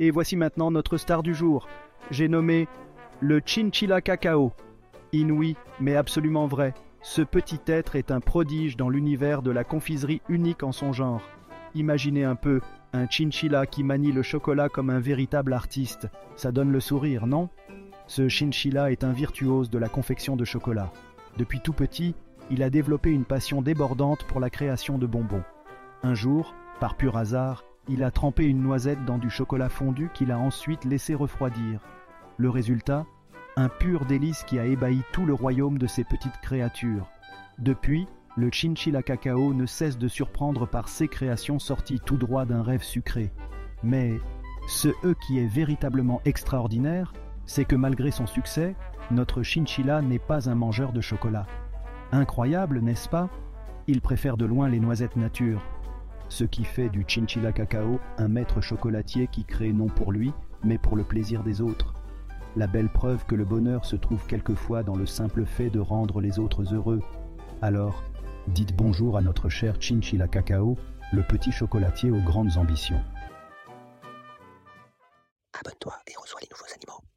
Et voici maintenant notre star du jour. J'ai nommé le Chinchilla Cacao. Inouï, mais absolument vrai. Ce petit être est un prodige dans l'univers de la confiserie unique en son genre. Imaginez un peu un chinchilla qui manie le chocolat comme un véritable artiste. Ça donne le sourire, non? Ce chinchilla est un virtuose de la confection de chocolat. Depuis tout petit, il a développé une passion débordante pour la création de bonbons. Un jour, par pur hasard, il a trempé une noisette dans du chocolat fondu qu'il a ensuite laissé refroidir. Le résultat Un pur délice qui a ébahi tout le royaume de ces petites créatures. Depuis, le chinchilla cacao ne cesse de surprendre par ses créations sorties tout droit d'un rêve sucré. Mais ce E qui est véritablement extraordinaire, c'est que malgré son succès, notre chinchilla n'est pas un mangeur de chocolat. Incroyable, n'est-ce pas? Il préfère de loin les noisettes nature ce qui fait du Chinchilla Cacao un maître chocolatier qui crée non pour lui, mais pour le plaisir des autres. La belle preuve que le bonheur se trouve quelquefois dans le simple fait de rendre les autres heureux. Alors, dites bonjour à notre cher Chinchilla Cacao, le petit chocolatier aux grandes ambitions. Abonne-toi et